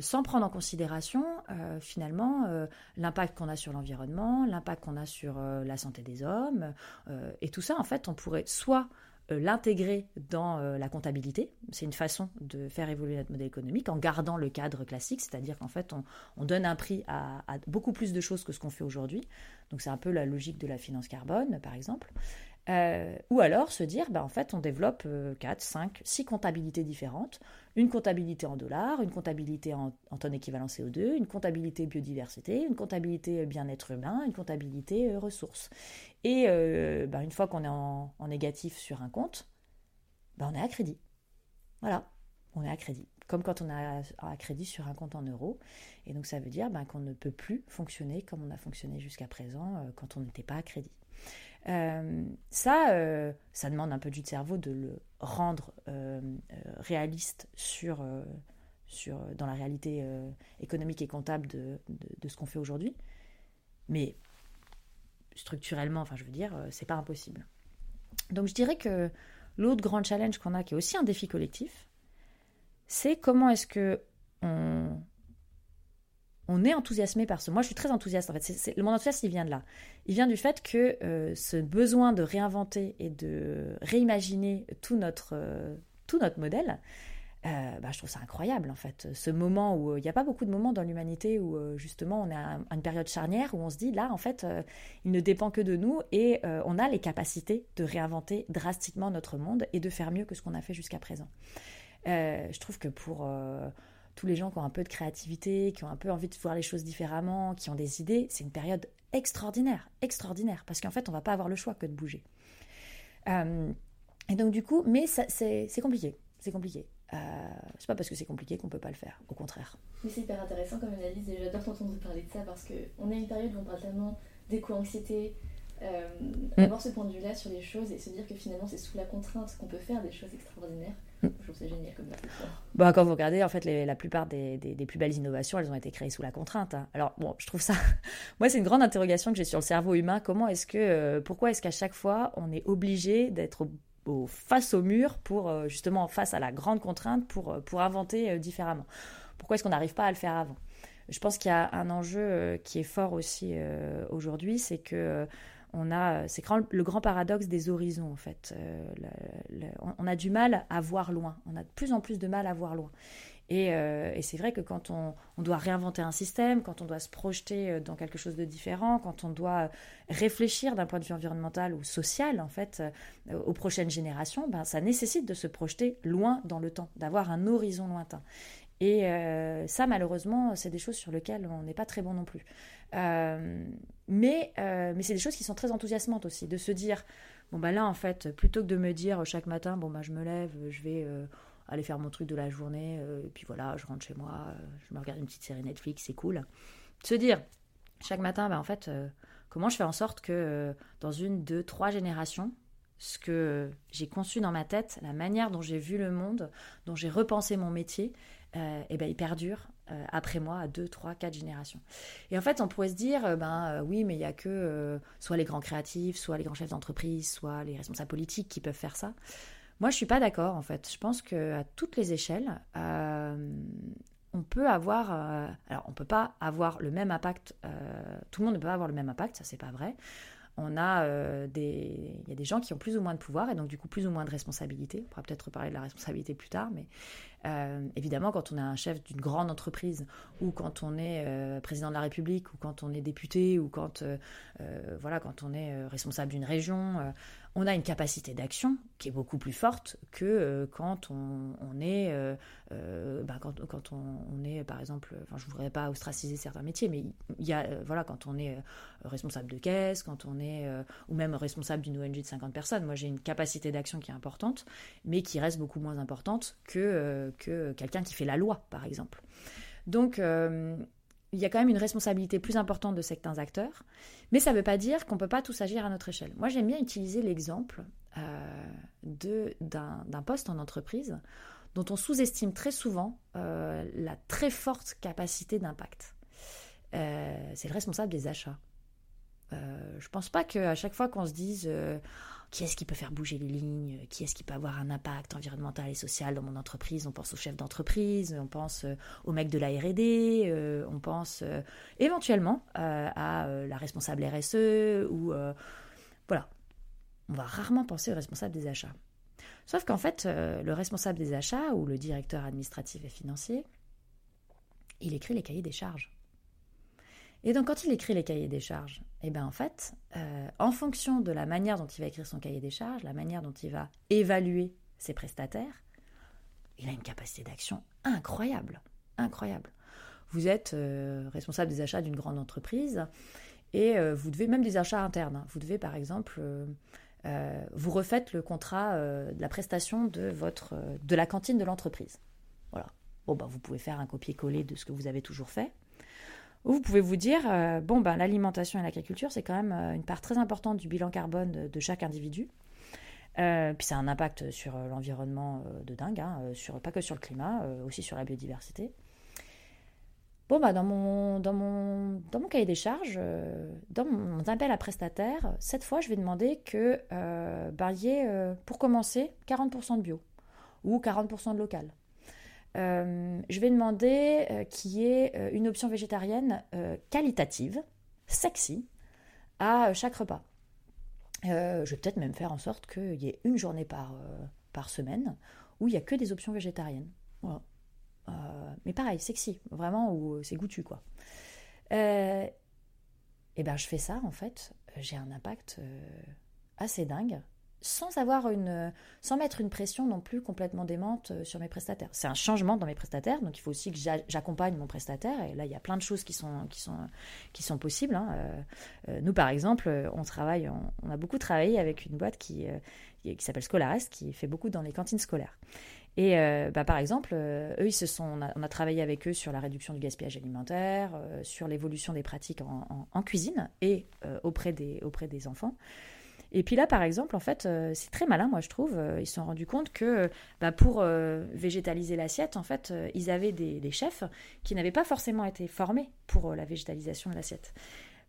sans prendre en considération finalement l'impact qu'on a sur l'environnement, l'impact qu'on a sur la santé des hommes, et tout ça en fait on pourrait soit l'intégrer dans euh, la comptabilité. C'est une façon de faire évoluer notre modèle économique en gardant le cadre classique, c'est-à-dire qu'en fait, on, donne un prix à, beaucoup plus de choses que ce qu'on fait aujourd'hui. Donc c'est un peu la logique de la finance carbone, par exemple. Euh, ou alors se dire, bah, en fait, on développe 4, 5, 6 comptabilités différentes. Une comptabilité en dollars, une comptabilité en, tonnes équivalent CO2, une comptabilité biodiversité, une comptabilité bien-être humain, une comptabilité ressources. Et bah, une fois qu'on est en, négatif sur un compte, bah, on est à crédit. Voilà, on est à crédit. Comme quand on a à crédit sur un compte en euros. Et donc ça veut dire qu'on ne peut plus fonctionner comme on a fonctionné jusqu'à présent quand on n'était pas à crédit. Ça, ça demande un peu du cerveau de le rendre réaliste sur, sur, dans la réalité économique et comptable de, de ce qu'on fait aujourd'hui. Mais structurellement, enfin je veux dire, c'est pas impossible. Donc je dirais que l'autre grand challenge qu'on a, qui est aussi un défi collectif, c'est comment est-ce que on, on est enthousiasmé par ce. Moi, je suis très enthousiaste en fait. C'est, mon enthousiasme, il vient de là. Il vient du fait que euh, ce besoin de réinventer et de réimaginer tout notre, euh, modèle, euh, bah, je trouve ça incroyable en fait. Ce moment où il n'y a pas beaucoup de moments dans l'humanité où justement on à une période charnière où on se dit là en fait il ne dépend que de nous et on a les capacités de réinventer drastiquement notre monde et de faire mieux que ce qu'on a fait jusqu'à présent. je trouve que pour tous les gens qui ont un peu de créativité, qui ont un peu envie de voir les choses différemment, qui ont des idées, c'est une période extraordinaire, extraordinaire, parce qu'en fait, on va pas avoir le choix que de bouger. Euh, et donc du coup, mais c'est compliqué, c'est compliqué. Euh, c'est pas parce que c'est compliqué qu'on peut pas le faire, au contraire. Mais c'est hyper intéressant comme analyse et j'adore t'entendre parler de ça parce qu'on a une période où on parle tellement d'éco-anxiété, euh, mm. avoir ce point de vue-là sur les choses et se dire que finalement c'est sous la contrainte qu'on peut faire des choses extraordinaires. Je trouve c'est génial comme. Bah, quand vous regardez, en fait, la plupart des, plus belles innovations, elles ont été créées sous la contrainte. Hein. Alors, bon, je trouve ça. Moi, c'est une grande interrogation que j'ai sur le cerveau humain. Comment est-ce que. Euh, pourquoi est-ce qu'à chaque fois, on est obligé d'être face au mur pour, euh, justement, face à la grande contrainte pour, pour inventer différemment? Pourquoi est-ce qu'on n'arrive pas à le faire avant? Je pense qu'il y a un enjeu qui est fort aussi aujourd'hui, c'est que on a, c'est le grand paradoxe des horizons en fait. Euh, on a du mal à voir loin, on a de plus en plus de mal à voir loin. Et, euh, c'est vrai que quand on, doit réinventer un système, quand on doit se projeter euh, dans quelque chose de différent, quand on doit réfléchir d'un point de vue environnemental ou social, en fait, aux prochaines générations, ben, ça nécessite de se projeter loin dans le temps, d'avoir un horizon lointain. Et ça, malheureusement, c'est des choses sur lesquelles on n'est pas très bon non plus. Euh, mais euh, mais c'est des choses qui sont très enthousiasmantes aussi, de se dire, bon bah là en fait, plutôt que de me dire chaque matin, bon bah je me lève, je vais euh, aller faire mon truc de la journée, et puis voilà, je rentre chez moi, je me regarde une petite série Netflix, c'est cool. Se dire, chaque matin, bah en fait, comment je fais en sorte que dans une, deux, trois générations, ce que j'ai conçu dans ma tête, la manière dont j'ai vu le monde, dont j'ai repensé mon métier, euh, et ben, il perdure euh, après moi à 2, 3, 4 générations. Et en fait, on pourrait se dire, euh, ben oui, mais il n'y a que soit les grands créatifs, soit les grands chefs d'entreprise, soit les responsables politiques qui peuvent faire ça. Moi, je suis pas d'accord, en fait. Je pense qu'à toutes les échelles, on peut avoir... alors, on peut pas avoir le même impact, tout le monde ne peut pas avoir le même impact, ça c'est pas vrai on a euh, des, il y a des gens qui ont plus ou moins de pouvoir et donc du coup plus ou moins de responsabilité. On pourra peut-être parler de la responsabilité plus tard, mais euh, évidemment quand on est un chef d'une grande entreprise ou quand on est euh, président de la République ou quand on est député ou quand voilà quand on est responsable d'une région, on a une capacité d'action qui est beaucoup plus forte que euh, quand on, est, euh, euh, par exemple, je ne voudrais pas ostraciser certains métiers, mais a, voilà, quand on est responsable de caisse, quand on est, ou même responsable d'une ONG de 50 personnes, moi j'ai une capacité d'action qui est importante, mais qui reste beaucoup moins importante que, que quelqu'un qui fait la loi, par exemple. Donc, il y a quand même une responsabilité plus importante de certains acteurs, mais ça ne veut pas dire qu'on ne peut pas tous agir à notre échelle. Moi, j'aime bien utiliser l'exemple euh, d'un poste en entreprise dont on sous-estime très souvent euh, la très forte capacité d'impact. Euh, c'est le responsable des achats. Je ne pense pas qu'à chaque fois qu'on se dise qui est-ce qui peut faire bouger les lignes, qui est-ce qui peut avoir un impact environnemental et social dans mon entreprise. On pense au chef d'entreprise, on pense euh, au mec de la R&D, euh, on pense euh, éventuellement à la responsable RSE ou voilà. On va rarement penser au responsable des achats. Sauf qu'en fait, le responsable des achats ou le directeur administratif et financier, il écrit les cahiers des charges. Et donc quand il écrit les cahiers des charges, eh bien en fait, euh, en fonction de la manière dont il va écrire son cahier des charges, la manière dont il va évaluer ses prestataires, il a une capacité d'action incroyable, incroyable. Vous êtes euh, responsable des achats d'une grande entreprise et euh, vous devez même des achats internes. Hein. Vous devez par exemple, vous refaites le contrat de la prestation de votre de la cantine de l'entreprise. Voilà. Bon bah vous pouvez faire un copier-coller de ce que vous avez toujours fait vous pouvez vous dire, bon, ben, l'alimentation et l'agriculture, c'est quand même une part très importante du bilan carbone de, chaque individu. puis ça a un impact sur l'environnement de dingue, hein, sur, pas que sur le climat, aussi sur la biodiversité. Bon, bah, dans, mon, dans, mon, cahier des charges, euh, dans mon appel à prestataire, cette fois, je vais demander que euh, y ait, euh, pour commencer, 40% de bio ou 40% de local. Euh, je vais demander qu'il y ait une option végétarienne qualitative, sexy, à chaque repas. je vais peut-être même faire en sorte qu'il y ait une journée par, par semaine où il n'y a que des options végétariennes. Euh, mais pareil, sexy, vraiment, euh, c'est goûtu, quoi. Euh, et ben, je fais ça, en fait, j'ai un impact assez dingue sans avoir une, sans mettre une pression non plus complètement démente sur mes prestataires. C'est un changement dans mes prestataires, donc il faut aussi que j'accompagne mon prestataire. Et là, il y a plein de choses qui sont, qui sont, qui sont possibles. Hein. nous, par exemple, on travaille, on, a beaucoup travaillé avec une boîte qui, qui s'appelle Scolares, qui fait beaucoup dans les cantines scolaires. Et euh, bah, par exemple, euh, eux, ils se sont, on a, travaillé avec eux sur la réduction du gaspillage alimentaire, euh, sur l'évolution des pratiques en, cuisine et auprès, des, auprès des enfants. Et puis là, par exemple, en fait, c'est très malin, moi, je trouve. Ils se sont rendus compte que bah, pour végétaliser l'assiette, en fait, ils avaient des chefs qui n'avaient pas forcément été formés pour la végétalisation de l'assiette.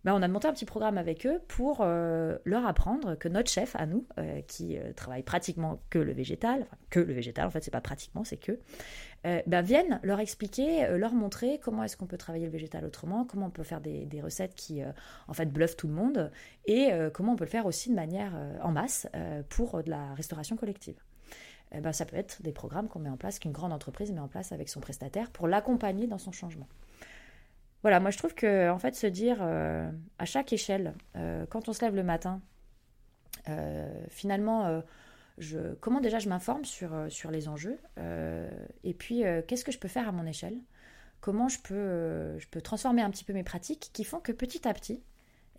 Bah, on a monté un petit programme avec eux pour euh, leur apprendre que notre chef, à nous, euh, qui euh, travaille pratiquement que le végétal, enfin, que le végétal, en fait, c'est pas pratiquement, c'est que, bah, viennent leur expliquer, leur montrer comment est-ce qu'on peut travailler le végétal autrement, comment on peut faire des, recettes qui, en fait, bluffent tout le monde, et comment on peut le faire aussi de manière en masse pour de la restauration collective. Ben, ça peut être des programmes qu'on met en place, qu'une grande entreprise met en place avec son prestataire pour l'accompagner dans son changement. Voilà, moi je trouve que en fait se dire euh, à chaque échelle, euh, quand on se lève le matin, euh, finalement, je, comment déjà je m'informe sur, les enjeux, et puis qu'est-ce que je peux faire à mon échelle, comment je peux, transformer un petit peu mes pratiques qui font que petit à petit,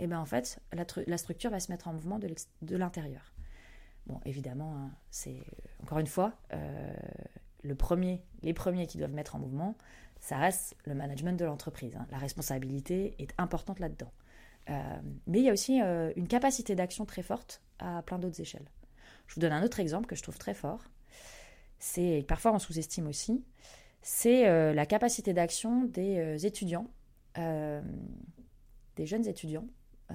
et eh ben en fait, la, structure va se mettre en mouvement de l'intérieur. Bon, évidemment, hein, c'est encore une fois les premiers qui doivent mettre en mouvement, ça reste le management de l'entreprise. Hein. La responsabilité est importante là-dedans. Euh, mais il y a aussi euh, une capacité d'action très forte à plein d'autres échelles. Je vous donne un autre exemple que je trouve très fort. C'est parfois on sous-estime aussi. C'est euh, la capacité d'action des étudiants, des jeunes étudiants,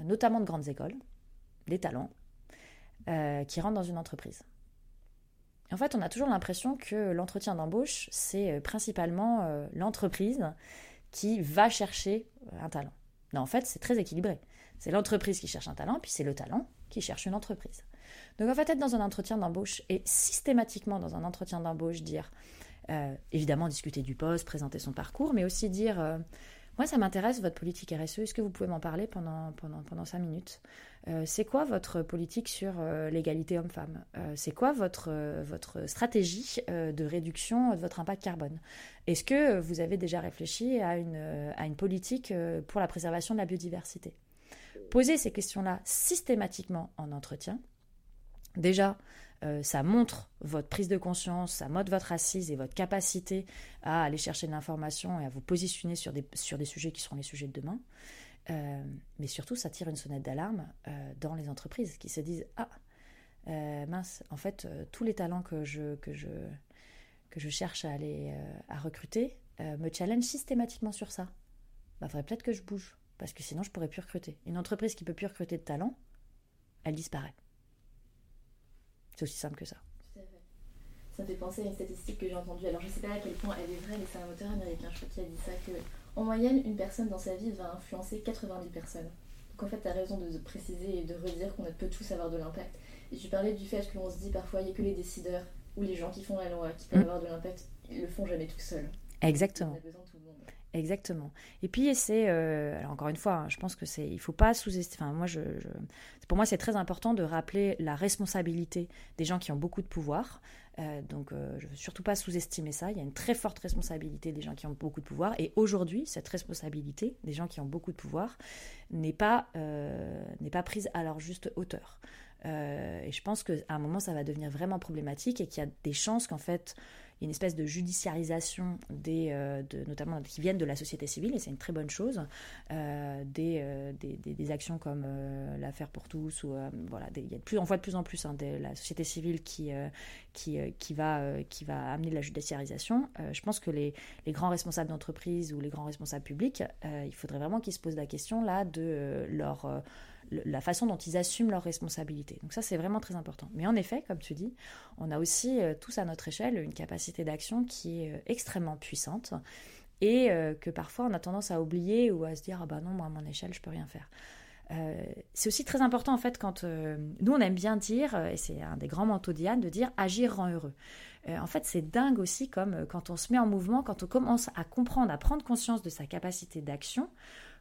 notamment de grandes écoles, des talents, qui rentrent dans une entreprise en fait, on a toujours l'impression que l'entretien d'embauche, c'est euh, principalement euh, l'entreprise qui va chercher euh, un talent. Non, en fait, c'est très équilibré. C'est l'entreprise qui cherche un talent, puis c'est le talent qui cherche une entreprise. Donc en fait, être dans un entretien d'embauche et systématiquement dans un entretien d'embauche dire, évidemment discuter du poste, présenter son parcours, mais aussi dire, moi, ça m'intéresse votre politique RSE. Est-ce que vous pouvez m'en parler pendant, pendant, pendant 5 minutes? Euh, C'est quoi votre politique sur euh, l'égalité homme-femme? Euh, C'est quoi votre, votre stratégie de réduction de votre impact carbone? Est-ce que vous avez déjà réfléchi à une, à une politique pour la préservation de la biodiversité? Poser ces questions-là systématiquement en entretien, déjà, euh, ça montre votre prise de conscience, ça montre votre assise et votre capacité à aller chercher de l'information et à vous positionner sur des, sujets qui seront les sujets de demain. Euh, mais surtout, ça tire une sonnette d'alarme euh, dans les entreprises qui se disent Ah, mince, en fait, tous les talents que je, cherche à aller recruter me challenge systématiquement sur ça. Il bah, faudrait peut-être que je bouge, parce que sinon, je pourrais plus recruter. Une entreprise qui peut plus recruter de talents, elle disparaît. C'est aussi simple que ça. Tout à fait. Ça me fait penser à une statistique que j'ai entendue. Alors je sais pas à quel point elle est vraie, mais c'est un auteur américain, je crois, qui a dit ça, que en moyenne, une personne dans sa vie va influencer 80 000 personnes. Donc en fait, tu as raison de préciser et de redire qu'on peut tous avoir de l'impact. Et tu parlais du fait qu'on se dit parfois, il n'y a que les décideurs ou les gens qui font la loi qui peuvent mm. avoir de l'impact. Ils le font jamais tout seuls. Exactement. Exactement. Et puis c'est, euh, alors encore une fois, hein, je pense que c'est, il faut pas sous-estimer. Enfin, moi, je, pour moi, c'est très important de rappeler la responsabilité des gens qui ont beaucoup de pouvoir. Euh, donc, euh, je veux surtout pas sous-estimer ça. Il y a une très forte responsabilité des gens qui ont beaucoup de pouvoir. Et aujourd'hui, cette responsabilité des gens qui ont beaucoup de pouvoir n'est pas n'est pas prise à leur juste hauteur. et je pense qu'à un moment, ça va devenir vraiment problématique et qu'il y a des chances qu'en fait, une espèce de judiciarisation des, euh, de, notamment qui viennent de la société civile, et c'est une très bonne chose, euh, euh, des, des, des, actions comme l'affaire pour tous, ou voilà, il y a de plus, on voit de plus en plus hein, de la société civile qui, qui, qui, va, qui va amener de la judiciarisation. je pense que les, les grands responsables d'entreprise ou les grands responsables publics, il faudrait vraiment qu'ils se posent la question là de leur la façon dont ils assument leurs responsabilités. Donc ça, c'est vraiment très important. Mais en effet, comme tu dis, on a aussi euh, tous à notre échelle une capacité d'action qui est euh, extrêmement puissante et euh, que parfois on a tendance à oublier ou à se dire ah bah non moi à mon échelle je peux rien faire. c'est aussi très important en fait quand nous on aime bien dire et c'est un des grands manteaux d'Yann de dire agir rend heureux. en fait c'est dingue aussi comme quand on se met en mouvement, quand on commence à comprendre, à prendre conscience de sa capacité d'action,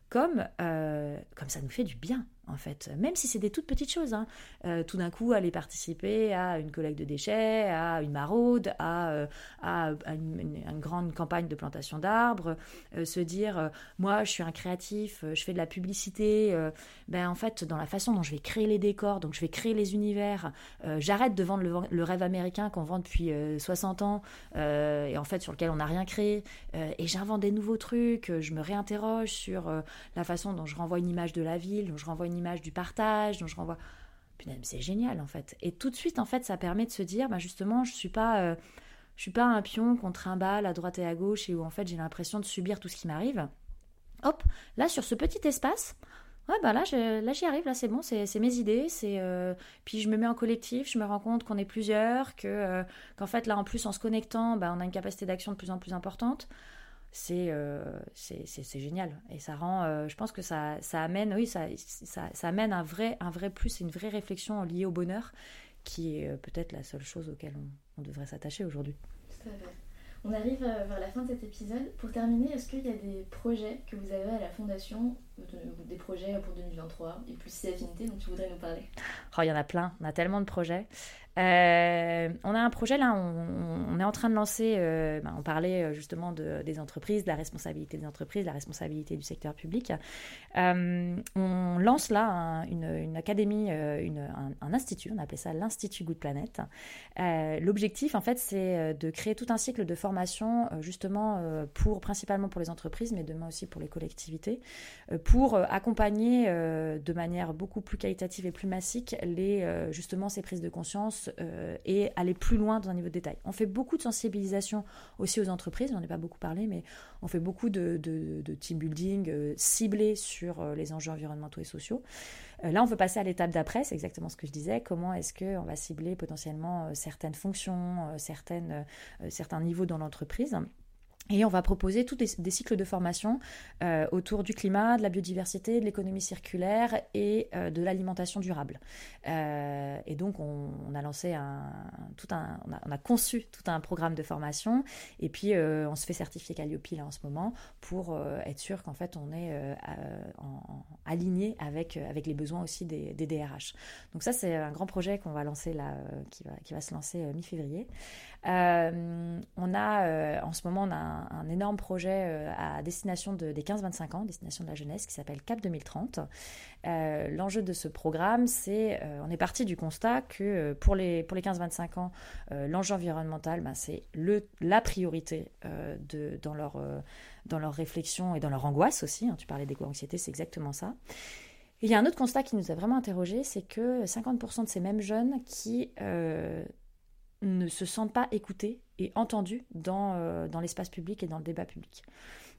comme, comme ça nous fait du bien en fait, même si c'est des toutes petites choses. Hein. Euh, tout d'un coup, aller participer à une collecte de déchets, à une maraude, à, euh, à, une, grande campagne de plantation d'arbres, euh, se dire, moi, je suis un créatif, je fais de la publicité, ben en fait, dans la façon dont je vais créer les décors, donc je vais créer les univers, j'arrête de vendre le, le rêve américain qu'on vend depuis 60 ans, et en fait, sur lequel on n'a rien créé, et j'invente des nouveaux trucs, je me réinterroge sur la façon dont je renvoie une image de la ville, dont je renvoie une image du partage, dont je renvoie. c'est génial en fait. Et tout de suite, en fait, ça permet de se dire, bah, justement, je suis pas, euh, suis pas un pion contre un bal à droite et à gauche et où en fait j'ai l'impression de subir tout ce qui m'arrive. Hop, là sur ce petit espace, ouais bah là, là j'y arrive, là c'est bon, c'est mes idées, c'est euh, puis je me mets en collectif, je me rends compte qu'on est plusieurs, que euh, qu'en fait là en plus en se connectant, bah, on a une capacité d'action de plus en plus importante. Euh, c'est génial. Et ça rend, euh, je pense que ça, ça amène, oui, ça, ça, ça, amène un vrai, un vrai plus, une vraie réflexion liée au bonheur, qui est euh, peut-être la seule chose auquel on, on devrait s'attacher aujourd'hui. On arrive vers la fin de cet épisode. Pour terminer, est-ce qu'il y a des projets que vous avez à la Fondation, des projets pour 2023 et plus si affinité dont tu voudrais nous parler? Oh, il y en a plein, on a tellement de projets. Euh, on a un projet là, on, est en train de lancer, euh, ben, on parlait euh, justement des entreprises, de la responsabilité des entreprises, de la responsabilité du secteur public. on lance là une, académie, un, institut, on appelait ça l'Institut Good Planet. L'objectif en fait c'est de créer tout un cycle de formation justement pour principalement pour les entreprises, mais demain aussi pour les collectivités, pour accompagner de manière beaucoup plus qualitative et plus massique les justement ces prises de conscience euh, et aller plus loin dans un niveau de détail. On fait beaucoup de sensibilisation aussi aux entreprises, j'en ai pas beaucoup parlé, mais on fait beaucoup de, team building euh, ciblé sur euh, les enjeux environnementaux et sociaux. là, on veut passer à l'étape d'après, c'est exactement ce que je disais. Comment est-ce qu'on va cibler potentiellement certaines fonctions, certaines, certains niveaux dans l'entreprise? Et on va proposer tous des, cycles de formation euh, autour du climat, de la biodiversité, de l'économie circulaire et euh, de l'alimentation durable. Euh, et donc on, a lancé un, tout un, on a, conçu tout un programme de formation. Et puis on se fait certifier Calliope là en ce moment pour être sûr qu'en fait on est en, aligné avec avec les besoins aussi des, des DRH. Donc ça c'est un grand projet qu'on va lancer là, qui va qui va se lancer mi-février. Euh, on a, euh, en ce moment, on a un, énorme projet euh, à destination des 15-25 ans, destination de la jeunesse, qui s'appelle CAP 2030. L'enjeu de ce programme, c'est, on est parti du constat que pour les, pour les 15-25 ans, l'enjeu environnemental, ben, c'est la priorité de, dans, leur, dans leur réflexion et dans leur angoisse aussi. Hein. tu parlais d'éco-anxiété, c'est exactement ça. il y a un autre constat qui nous a vraiment interrogé, c'est que 50% de ces mêmes jeunes qui ne se sentent pas écoutés et entendus dans, euh, dans l'espace public et dans le débat public.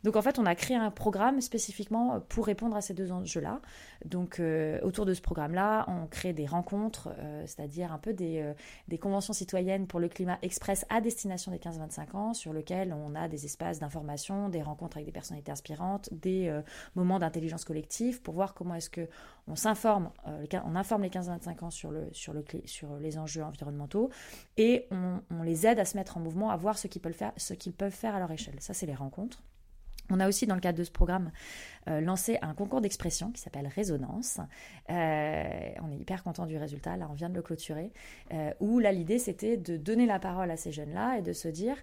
Donc en fait, on a créé un programme spécifiquement pour répondre à ces deux enjeux-là. Donc euh, autour de ce programme-là, on crée des rencontres, euh, c'est-à-dire un peu des, conventions citoyennes pour le climat express à destination des 15-25 ans, sur lesquelles on a des espaces d'information, des rencontres avec des personnalités inspirantes, des moments d'intelligence collective pour voir comment est-ce que on s'informe, on informe les 15-25 ans sur, le, sur, le, sur les enjeux environnementaux et on, les aide à se mettre en mouvement, à voir ce qu'ils peuvent faire à leur échelle. Ça, c'est les rencontres. On a aussi, dans le cadre de ce programme, euh, lancé un concours d'expression qui s'appelle Résonance. Euh, on est hyper content du résultat, là on vient de le clôturer, euh, où là l'idée c'était de donner la parole à ces jeunes-là et de se dire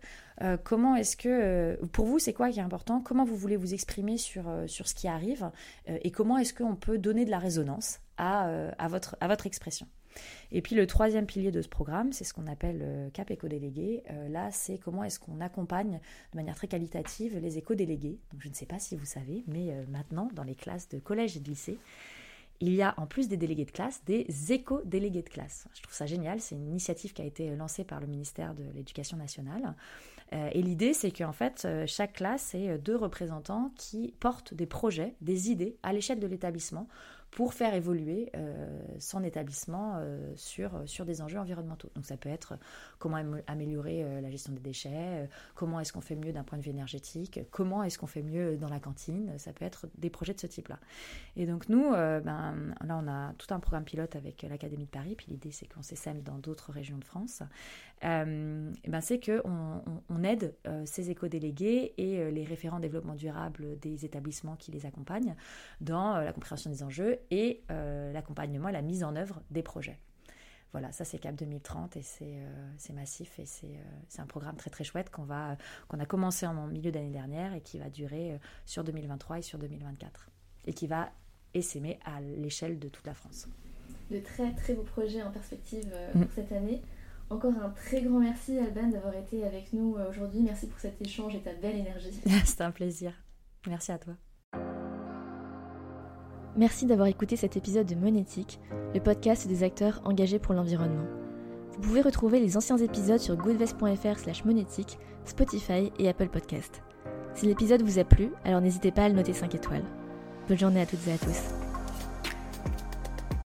comment est-ce que, pour vous c'est quoi qui est important, comment vous voulez vous exprimer sur, ce qui arrive? Et comment est-ce qu'on peut donner de la résonance à votre expression? Et puis le troisième pilier de ce programme, c'est ce qu'on appelle Cap éco-délégué. là, c'est comment est-ce qu'on accompagne de manière très qualitative les éco-délégués. Je ne sais pas si vous savez, mais maintenant, dans les classes de collège et de lycée, il y a en plus des délégués de classe, des éco-délégués de classe. Je trouve ça génial, c'est une initiative qui a été lancée par le ministère de l'Éducation nationale. Euh, et l'idée, c'est qu'en fait, euh, chaque classe est deux représentants qui portent des projets, des idées à l'échelle de l'établissement pour faire évoluer euh, son établissement euh, sur, sur des enjeux environnementaux. Donc ça peut être comment améliorer euh, la gestion des déchets, comment est-ce qu'on fait mieux d'un point de vue énergétique, comment est-ce qu'on fait mieux dans la cantine, ça peut être des projets de ce type-là. Et donc nous, ben, là on a tout un programme pilote avec l'Académie de Paris, puis l'idée c'est qu'on s'essaime dans d'autres régions de France, ben, c'est qu'on on, aide ces éco-délégués et les référents développement durable des établissements qui les accompagnent dans la compréhension des enjeux et euh, l'accompagnement et la mise en œuvre des projets. Voilà, ça c'est Cap 2030 et euh, c'est massif et euh, c'est un programme très très chouette qu'on qu'on a commencé en milieu d'année dernière et qui va durer sur 2023 et sur 2024 et qui va essaimer à l'échelle de toute la France. De très très beaux projets en perspective pour mm. cette année. Encore un très grand merci Alban d'avoir été avec nous aujourd'hui. Merci pour cet échange et ta belle énergie. C'était un plaisir. Merci à toi. Merci d'avoir écouté cet épisode de Monétique, le podcast des acteurs engagés pour l'environnement. Vous pouvez retrouver les anciens épisodes sur goodvest.fr slash monétique, Spotify et Apple Podcast. Si l'épisode vous a plu, alors n'hésitez pas à le noter 5 étoiles. Bonne journée à toutes et à tous.